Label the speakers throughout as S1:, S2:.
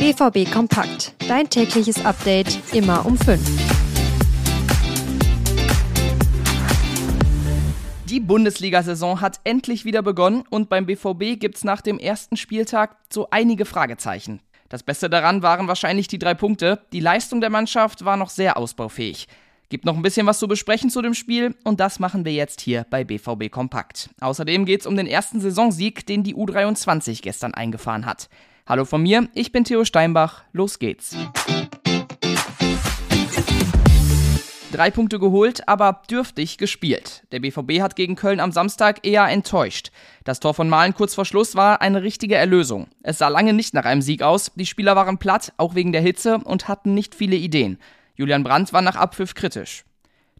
S1: BVB Kompakt. Dein tägliches Update immer um 5.
S2: Die Bundesliga-Saison hat endlich wieder begonnen und beim BVB gibt es nach dem ersten Spieltag so einige Fragezeichen. Das Beste daran waren wahrscheinlich die drei Punkte. Die Leistung der Mannschaft war noch sehr ausbaufähig. Gibt noch ein bisschen was zu besprechen zu dem Spiel und das machen wir jetzt hier bei BVB Kompakt. Außerdem geht es um den ersten Saisonsieg, den die U23 gestern eingefahren hat. Hallo von mir, ich bin Theo Steinbach, los geht's. Drei Punkte geholt, aber dürftig gespielt. Der BVB hat gegen Köln am Samstag eher enttäuscht. Das Tor von Malen kurz vor Schluss war eine richtige Erlösung. Es sah lange nicht nach einem Sieg aus, die Spieler waren platt, auch wegen der Hitze und hatten nicht viele Ideen. Julian Brandt war nach Abpfiff kritisch.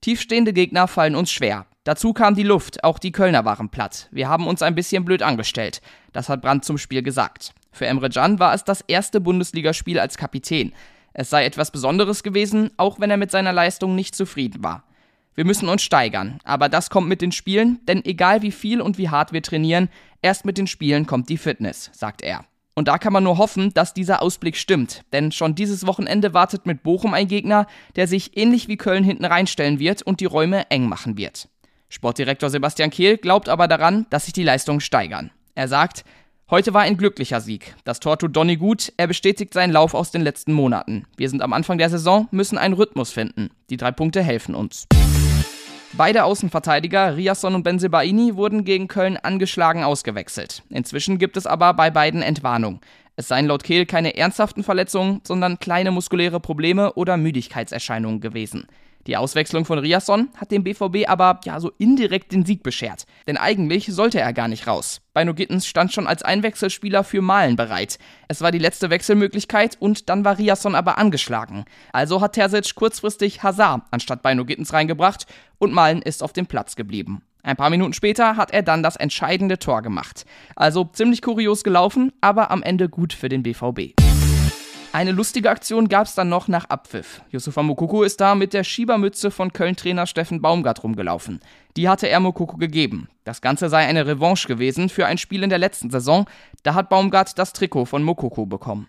S2: Tiefstehende Gegner fallen uns schwer. Dazu kam die Luft, auch die Kölner waren platt. Wir haben uns ein bisschen blöd angestellt. Das hat Brandt zum Spiel gesagt. Für Emre Can war es das erste Bundesligaspiel als Kapitän. Es sei etwas Besonderes gewesen, auch wenn er mit seiner Leistung nicht zufrieden war. Wir müssen uns steigern, aber das kommt mit den Spielen, denn egal wie viel und wie hart wir trainieren, erst mit den Spielen kommt die Fitness, sagt er. Und da kann man nur hoffen, dass dieser Ausblick stimmt, denn schon dieses Wochenende wartet mit Bochum ein Gegner, der sich ähnlich wie Köln hinten reinstellen wird und die Räume eng machen wird. Sportdirektor Sebastian Kehl glaubt aber daran, dass sich die Leistungen steigern. Er sagt, Heute war ein glücklicher Sieg. Das Tor tut Donny gut, er bestätigt seinen Lauf aus den letzten Monaten. Wir sind am Anfang der Saison, müssen einen Rhythmus finden. Die drei Punkte helfen uns. Beide Außenverteidiger, Riasson und Benzebaini, wurden gegen Köln angeschlagen ausgewechselt. Inzwischen gibt es aber bei beiden Entwarnung. Es seien laut Kehl keine ernsthaften Verletzungen, sondern kleine muskuläre Probleme oder Müdigkeitserscheinungen gewesen. Die Auswechslung von Riasson hat dem BVB aber ja so indirekt den Sieg beschert. Denn eigentlich sollte er gar nicht raus. Beino Gittens stand schon als Einwechselspieler für Malen bereit. Es war die letzte Wechselmöglichkeit und dann war Riasson aber angeschlagen. Also hat Terzic kurzfristig Hazard anstatt Beino Gittens reingebracht und Malen ist auf dem Platz geblieben. Ein paar Minuten später hat er dann das entscheidende Tor gemacht. Also ziemlich kurios gelaufen, aber am Ende gut für den BVB. Eine lustige Aktion gab es dann noch nach Abpfiff. Yusufa Mokoko ist da mit der Schiebermütze von Köln-Trainer Steffen Baumgart rumgelaufen. Die hatte er Mokoko gegeben. Das Ganze sei eine Revanche gewesen für ein Spiel in der letzten Saison. Da hat Baumgart das Trikot von Mokoko bekommen.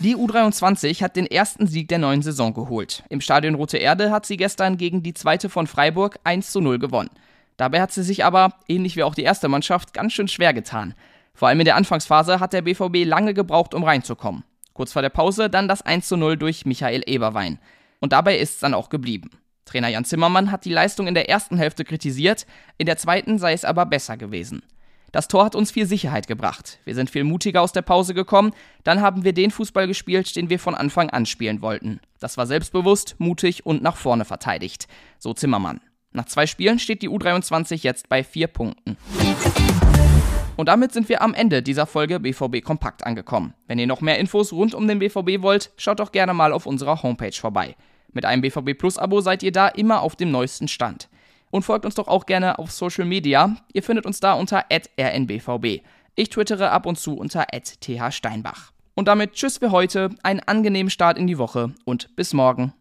S2: Die U23 hat den ersten Sieg der neuen Saison geholt. Im Stadion Rote Erde hat sie gestern gegen die zweite von Freiburg 1 zu 0 gewonnen. Dabei hat sie sich aber, ähnlich wie auch die erste Mannschaft, ganz schön schwer getan. Vor allem in der Anfangsphase hat der BVB lange gebraucht, um reinzukommen. Kurz vor der Pause dann das 1 zu 0 durch Michael Eberwein. Und dabei ist es dann auch geblieben. Trainer Jan Zimmermann hat die Leistung in der ersten Hälfte kritisiert, in der zweiten sei es aber besser gewesen. Das Tor hat uns viel Sicherheit gebracht. Wir sind viel mutiger aus der Pause gekommen. Dann haben wir den Fußball gespielt, den wir von Anfang an spielen wollten. Das war selbstbewusst, mutig und nach vorne verteidigt. So Zimmermann. Nach zwei Spielen steht die U23 jetzt bei vier Punkten. Und damit sind wir am Ende dieser Folge BVB Kompakt angekommen. Wenn ihr noch mehr Infos rund um den BVB wollt, schaut doch gerne mal auf unserer Homepage vorbei. Mit einem BVB Plus Abo seid ihr da immer auf dem neuesten Stand. Und folgt uns doch auch gerne auf Social Media. Ihr findet uns da unter rnbvb. Ich twittere ab und zu unter thsteinbach. Und damit tschüss für heute, einen angenehmen Start in die Woche und bis morgen.